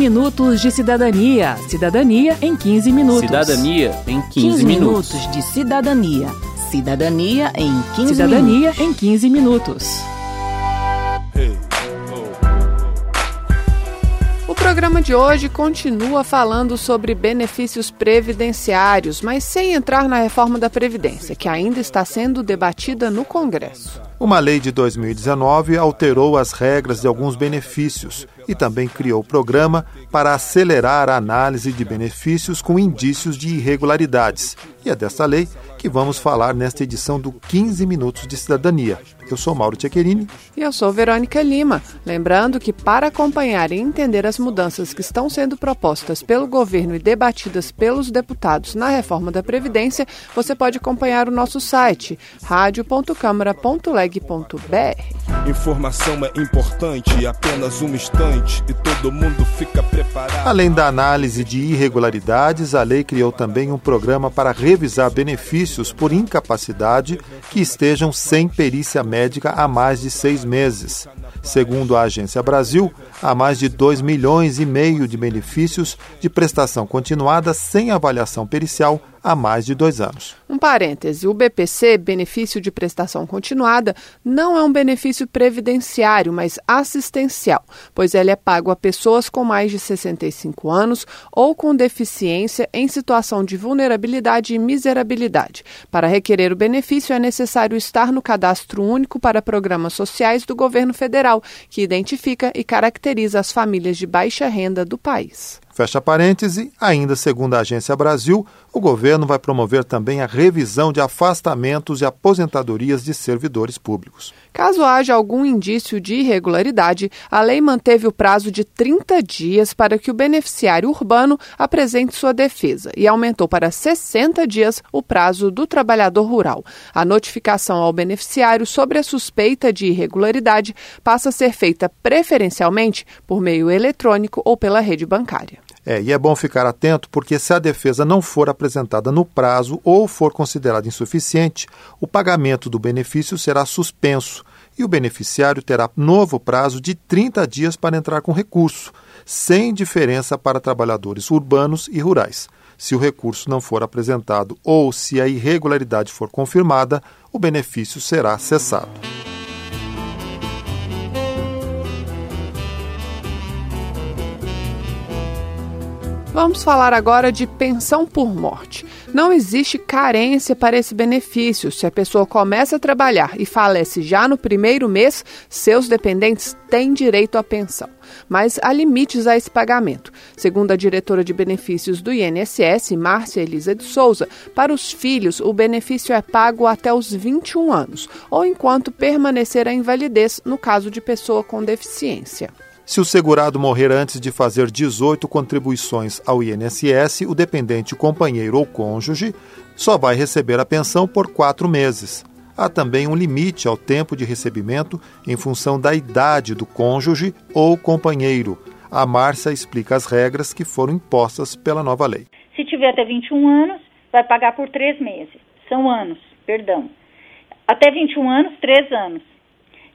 minutos de cidadania. Cidadania em 15 minutos. Cidadania em 15, 15 minutos. minutos de cidadania. Cidadania em 15 Cidadania minutos. em 15 minutos. O programa de hoje continua falando sobre benefícios previdenciários, mas sem entrar na reforma da Previdência, que ainda está sendo debatida no Congresso. Uma lei de 2019 alterou as regras de alguns benefícios e também criou programa para acelerar a análise de benefícios com indícios de irregularidades. E é dessa lei que vamos falar nesta edição do 15 Minutos de Cidadania. Eu sou Mauro Tchequerini. E eu sou Verônica Lima. Lembrando que para acompanhar e entender as mudanças que estão sendo propostas pelo governo e debatidas pelos deputados na reforma da Previdência, você pode acompanhar o nosso site radio.câmara.leg.br. Informação é importante, apenas um instante e todo mundo fica preparado. Além da análise de irregularidades, a lei criou também um programa para revisar benefícios por incapacidade que estejam sem perícia médica há mais de seis meses. Segundo a Agência Brasil, há mais de 2 milhões e meio de benefícios de prestação continuada sem avaliação pericial há mais de dois anos. Um parêntese: o BPC, benefício de prestação continuada, não é um benefício previdenciário, mas assistencial, pois ele é pago a pessoas com mais de 65 anos ou com deficiência em situação de vulnerabilidade e miserabilidade. Para requerer o benefício, é necessário estar no Cadastro Único para Programas Sociais do Governo Federal, que identifica e caracteriza as famílias de baixa renda do país. Fecha parêntese, ainda segundo a Agência Brasil, o governo vai promover também a revisão de afastamentos e aposentadorias de servidores públicos. Caso haja algum indício de irregularidade, a lei manteve o prazo de 30 dias para que o beneficiário urbano apresente sua defesa e aumentou para 60 dias o prazo do trabalhador rural. A notificação ao beneficiário sobre a suspeita de irregularidade passa a ser feita preferencialmente por meio eletrônico ou pela rede bancária. É, e é bom ficar atento porque se a defesa não for apresentada no prazo ou for considerada insuficiente, o pagamento do benefício será suspenso e o beneficiário terá novo prazo de 30 dias para entrar com recurso, sem diferença para trabalhadores urbanos e rurais. Se o recurso não for apresentado ou se a irregularidade for confirmada, o benefício será cessado. Vamos falar agora de pensão por morte. Não existe carência para esse benefício. Se a pessoa começa a trabalhar e falece já no primeiro mês, seus dependentes têm direito à pensão. Mas há limites a esse pagamento. Segundo a diretora de benefícios do INSS, Márcia Elisa de Souza, para os filhos o benefício é pago até os 21 anos, ou enquanto permanecer a invalidez no caso de pessoa com deficiência. Se o segurado morrer antes de fazer 18 contribuições ao INSS, o dependente companheiro ou cônjuge só vai receber a pensão por quatro meses. Há também um limite ao tempo de recebimento em função da idade do cônjuge ou companheiro. A Márcia explica as regras que foram impostas pela nova lei. Se tiver até 21 anos, vai pagar por três meses. São anos, perdão. Até 21 anos, três anos.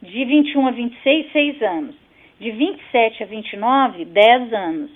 De 21 a 26, seis anos. De 27 a 29, 10 anos.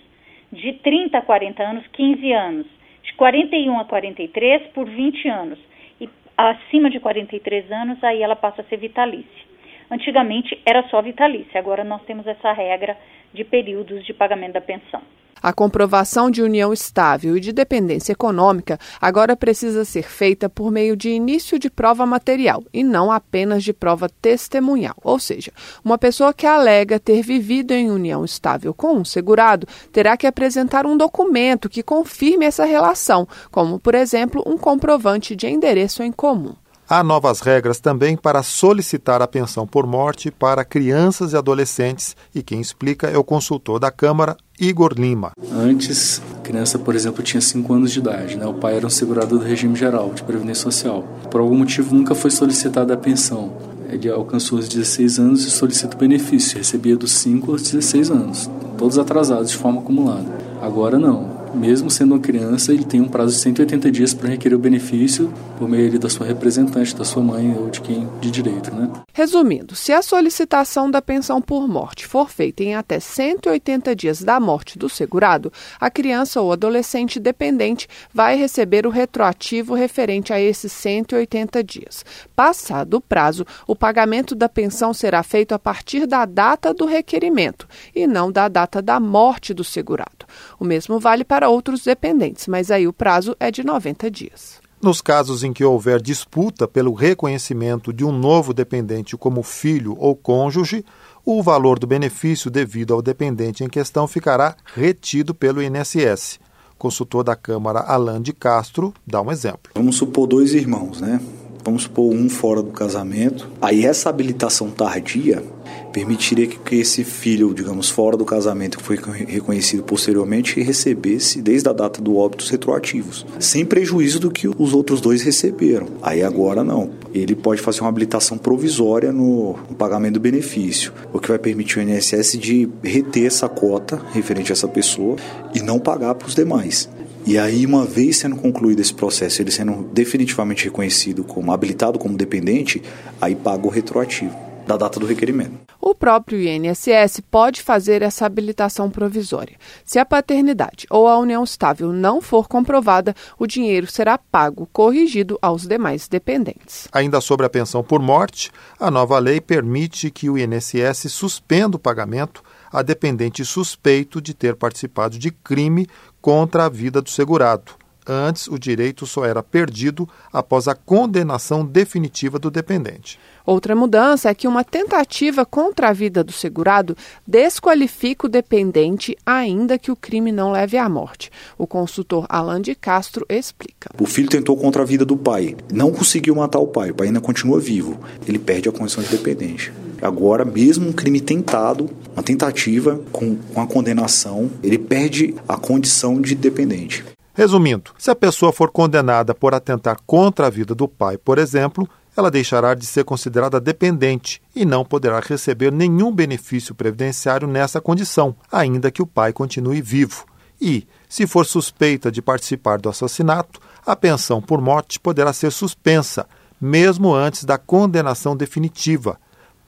De 30 a 40 anos, 15 anos. De 41 a 43, por 20 anos. E acima de 43 anos, aí ela passa a ser vitalícia. Antigamente era só vitalícia, agora nós temos essa regra de períodos de pagamento da pensão. A comprovação de união estável e de dependência econômica agora precisa ser feita por meio de início de prova material e não apenas de prova testemunhal. Ou seja, uma pessoa que alega ter vivido em união estável com um segurado terá que apresentar um documento que confirme essa relação, como, por exemplo, um comprovante de endereço em comum. Há novas regras também para solicitar a pensão por morte para crianças e adolescentes, e quem explica é o consultor da Câmara, Igor Lima. Antes, a criança, por exemplo, tinha 5 anos de idade, né? o pai era um segurador do regime geral de previdência social. Por algum motivo, nunca foi solicitada a pensão. Ele alcançou os 16 anos e solicita o benefício, recebia dos 5 aos 16 anos, todos atrasados de forma acumulada. Agora não, mesmo sendo uma criança, ele tem um prazo de 180 dias para requerer o benefício por meio da sua representante, da sua mãe ou de quem de direito, né? Resumindo, se a solicitação da pensão por morte for feita em até 180 dias da morte do segurado, a criança ou adolescente dependente vai receber o retroativo referente a esses 180 dias. Passado o prazo, o pagamento da pensão será feito a partir da data do requerimento e não da data da morte do segurado. O mesmo vale para outros dependentes, mas aí o prazo é de 90 dias. Nos casos em que houver disputa pelo reconhecimento de um novo dependente como filho ou cônjuge, o valor do benefício devido ao dependente em questão ficará retido pelo INSS. Consultor da Câmara Alain de Castro dá um exemplo. Vamos supor dois irmãos, né? Vamos supor um fora do casamento. Aí essa habilitação tardia permitiria que esse filho, digamos, fora do casamento, que foi reconhecido posteriormente, recebesse, desde a data do óbito, os retroativos, sem prejuízo do que os outros dois receberam. Aí agora não. Ele pode fazer uma habilitação provisória no, no pagamento do benefício, o que vai permitir o INSS de reter essa cota referente a essa pessoa e não pagar para os demais. E aí, uma vez sendo concluído esse processo, ele sendo definitivamente reconhecido como habilitado como dependente, aí paga o retroativo da data do requerimento. O próprio INSS pode fazer essa habilitação provisória. Se a paternidade ou a união estável não for comprovada, o dinheiro será pago corrigido aos demais dependentes. Ainda sobre a pensão por morte, a nova lei permite que o INSS suspenda o pagamento a dependente suspeito de ter participado de crime contra a vida do segurado. Antes, o direito só era perdido após a condenação definitiva do dependente. Outra mudança é que uma tentativa contra a vida do segurado desqualifica o dependente, ainda que o crime não leve à morte. O consultor Alan de Castro explica. O filho tentou contra a vida do pai, não conseguiu matar o pai, o pai ainda continua vivo. Ele perde a condição de dependente. Agora, mesmo um crime tentado, uma tentativa com, com a condenação, ele perde a condição de dependente. Resumindo, se a pessoa for condenada por atentar contra a vida do pai, por exemplo, ela deixará de ser considerada dependente e não poderá receber nenhum benefício previdenciário nessa condição, ainda que o pai continue vivo. E, se for suspeita de participar do assassinato, a pensão por morte poderá ser suspensa, mesmo antes da condenação definitiva.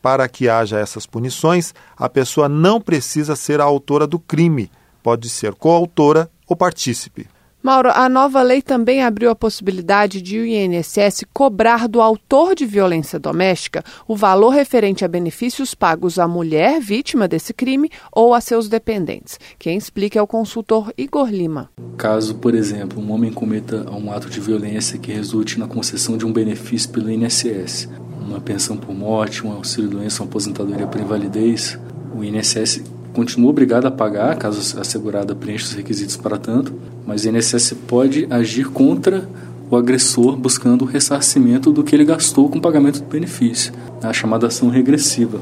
Para que haja essas punições, a pessoa não precisa ser a autora do crime, pode ser coautora ou partícipe. Mauro, a nova lei também abriu a possibilidade de o INSS cobrar do autor de violência doméstica o valor referente a benefícios pagos à mulher vítima desse crime ou a seus dependentes. Quem explica é o consultor Igor Lima. Caso, por exemplo, um homem cometa um ato de violência que resulte na concessão de um benefício pelo INSS, uma pensão por morte, um auxílio-doença, uma aposentadoria por invalidez, o INSS continua obrigado a pagar, caso a segurada preencha os requisitos para tanto, mas o INSS pode agir contra o agressor buscando o ressarcimento do que ele gastou com o pagamento do benefício, a chamada ação regressiva.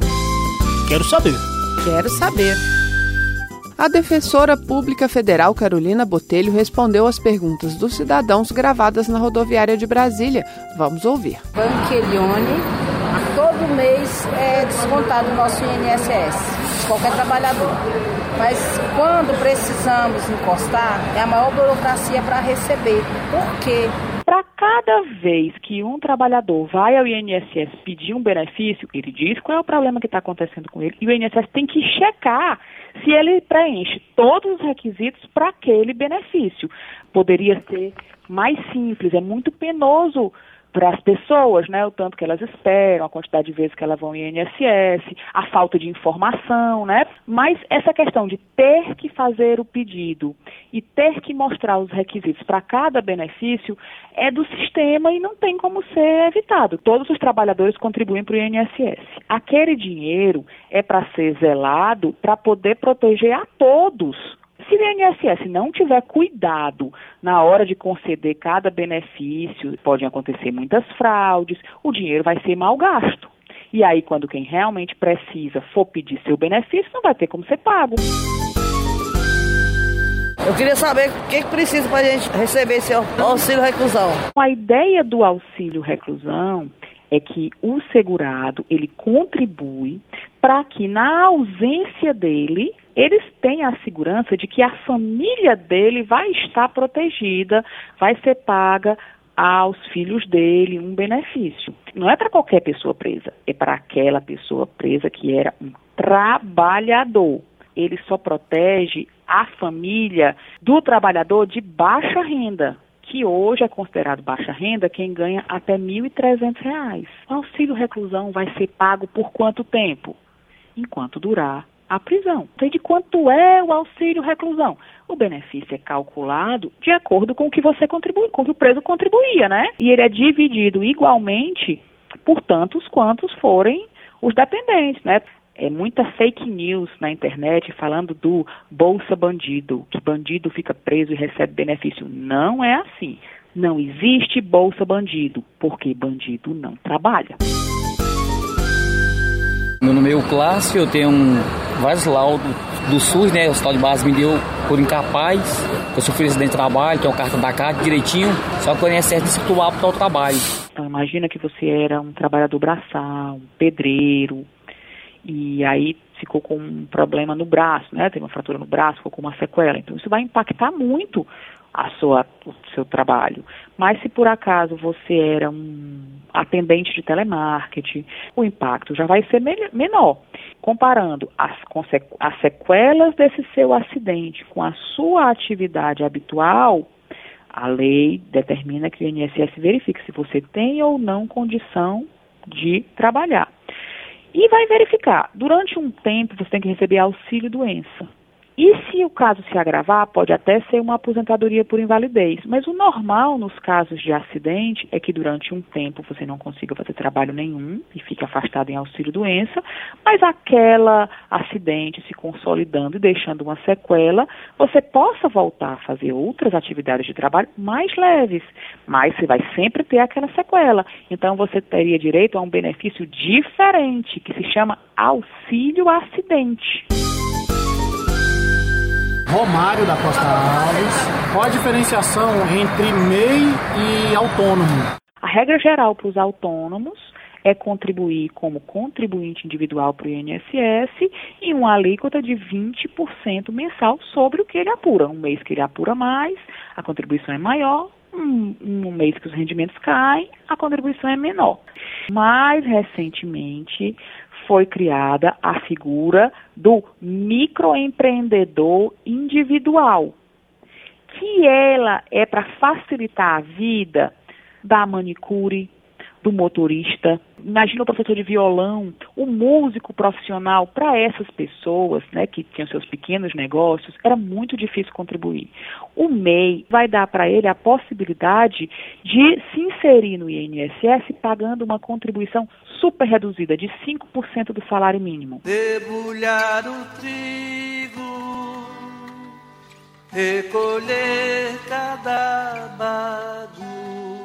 Quero saber. Quero saber. A defensora pública federal Carolina Botelho respondeu às perguntas dos cidadãos gravadas na rodoviária de Brasília. Vamos ouvir. Banquerione, todo mês é descontado o nosso INSS qualquer trabalhador. Mas quando precisamos encostar, é a maior burocracia para receber. Por quê? Cada vez que um trabalhador vai ao INSS pedir um benefício, ele diz qual é o problema que está acontecendo com ele, e o INSS tem que checar se ele preenche todos os requisitos para aquele benefício. Poderia ser mais simples, é muito penoso para as pessoas, né, o tanto que elas esperam, a quantidade de vezes que elas vão em INSS, a falta de informação, né? Mas essa questão de ter que fazer o pedido e ter que mostrar os requisitos para cada benefício é do sistema e não tem como ser evitado. Todos os trabalhadores contribuem para o INSS. Aquele dinheiro é para ser zelado para poder proteger a todos se o INSS não tiver cuidado na hora de conceder cada benefício, podem acontecer muitas fraudes, o dinheiro vai ser mal gasto. E aí, quando quem realmente precisa for pedir seu benefício, não vai ter como ser pago. Eu queria saber o que, que precisa para a gente receber esse auxílio reclusão. A ideia do auxílio reclusão é que o segurado ele contribui para que na ausência dele eles têm a segurança de que a família dele vai estar protegida, vai ser paga aos filhos dele um benefício. Não é para qualquer pessoa presa, é para aquela pessoa presa que era um trabalhador. Ele só protege a família do trabalhador de baixa renda, que hoje é considerado baixa renda quem ganha até R$ 1.300. O auxílio reclusão vai ser pago por quanto tempo? Enquanto durar a prisão. Então, de quanto é o auxílio reclusão? O benefício é calculado de acordo com o que você contribui, com o que o preso contribuía, né? E ele é dividido igualmente por tantos quantos forem os dependentes, né? É muita fake news na internet falando do bolsa bandido, que bandido fica preso e recebe benefício. Não é assim. Não existe bolsa bandido, porque bandido não trabalha. Meu nome é Euclássio, eu tenho um, vários laudos do SUS, né? O hospital de base me deu por incapaz. Eu sofri acidente de trabalho, tenho carta da casa direitinho, só que o INSS disse que apto ao trabalho. Então imagina que você era um trabalhador braçal, um pedreiro, e aí ficou com um problema no braço, né? Teve uma fratura no braço, ficou com uma sequela. Então isso vai impactar muito a sua, o seu trabalho. Mas se por acaso você era um atendente de telemarketing, o impacto já vai ser menor. Comparando as, as sequelas desse seu acidente com a sua atividade habitual, a lei determina que o INSS verifique se você tem ou não condição de trabalhar. E vai verificar, durante um tempo você tem que receber auxílio doença. E se o caso se agravar, pode até ser uma aposentadoria por invalidez. Mas o normal nos casos de acidente é que durante um tempo você não consiga fazer trabalho nenhum e fique afastado em auxílio-doença, mas aquela acidente se consolidando e deixando uma sequela, você possa voltar a fazer outras atividades de trabalho mais leves, mas você vai sempre ter aquela sequela. Então você teria direito a um benefício diferente, que se chama auxílio acidente. Romário da Costa Alves. Qual a diferenciação entre MEI e autônomo? A regra geral para os autônomos é contribuir como contribuinte individual para o INSS e uma alíquota de 20% mensal sobre o que ele apura. Um mês que ele apura mais, a contribuição é maior, um, um mês que os rendimentos caem, a contribuição é menor. Mais recentemente, foi criada a figura do microempreendedor individual, que ela é para facilitar a vida da manicure, do motorista. Imagina o professor de violão, o músico profissional. Para essas pessoas, né, que tinham seus pequenos negócios, era muito difícil contribuir. O MEI vai dar para ele a possibilidade de se inserir no INSS pagando uma contribuição super reduzida de 5% do salário mínimo. Debulhar o trigo, recolher cada trigo.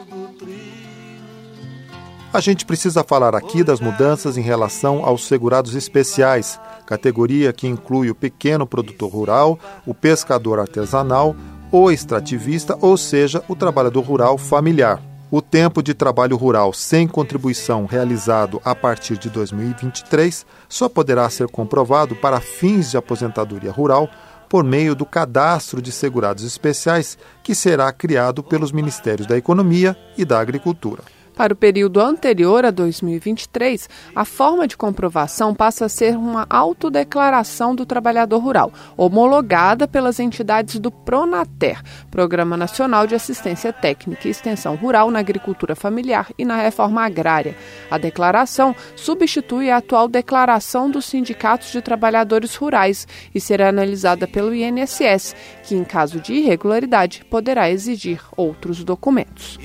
A gente precisa falar aqui das mudanças em relação aos segurados especiais, categoria que inclui o pequeno produtor rural, o pescador artesanal, o extrativista, ou seja, o trabalhador rural familiar. O tempo de trabalho rural sem contribuição realizado a partir de 2023 só poderá ser comprovado para fins de aposentadoria rural por meio do cadastro de segurados especiais que será criado pelos Ministérios da Economia e da Agricultura. Para o período anterior a 2023, a forma de comprovação passa a ser uma autodeclaração do trabalhador rural, homologada pelas entidades do PRONATER, Programa Nacional de Assistência Técnica e Extensão Rural na Agricultura Familiar e na Reforma Agrária. A declaração substitui a atual declaração dos sindicatos de trabalhadores rurais e será analisada pelo INSS, que, em caso de irregularidade, poderá exigir outros documentos.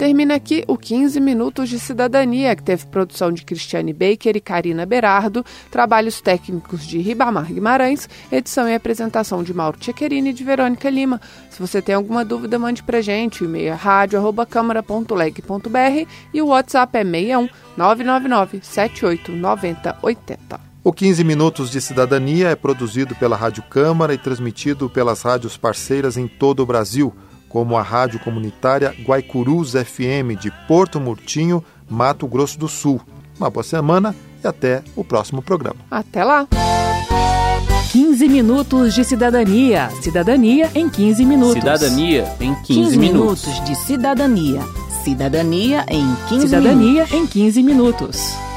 Termina aqui o 15 Minutos de Cidadania, que teve produção de Cristiane Baker e Karina Berardo, trabalhos técnicos de Ribamar Guimarães, edição e apresentação de Mauro Tchequerini e de Verônica Lima. Se você tem alguma dúvida, mande pra gente. O e-mail é rádio.câmara.leg.br e o WhatsApp é 61 999 78 90 80. O 15 Minutos de Cidadania é produzido pela Rádio Câmara e transmitido pelas rádios parceiras em todo o Brasil como a rádio comunitária Guaicurus FM de Porto Murtinho, Mato Grosso do Sul. Uma boa semana e até o próximo programa. Até lá! 15 minutos de cidadania. Cidadania em 15 minutos. Cidadania em 15, 15 minutos. minutos de cidadania. Cidadania em 15 Cidadania minutos. em 15 minutos.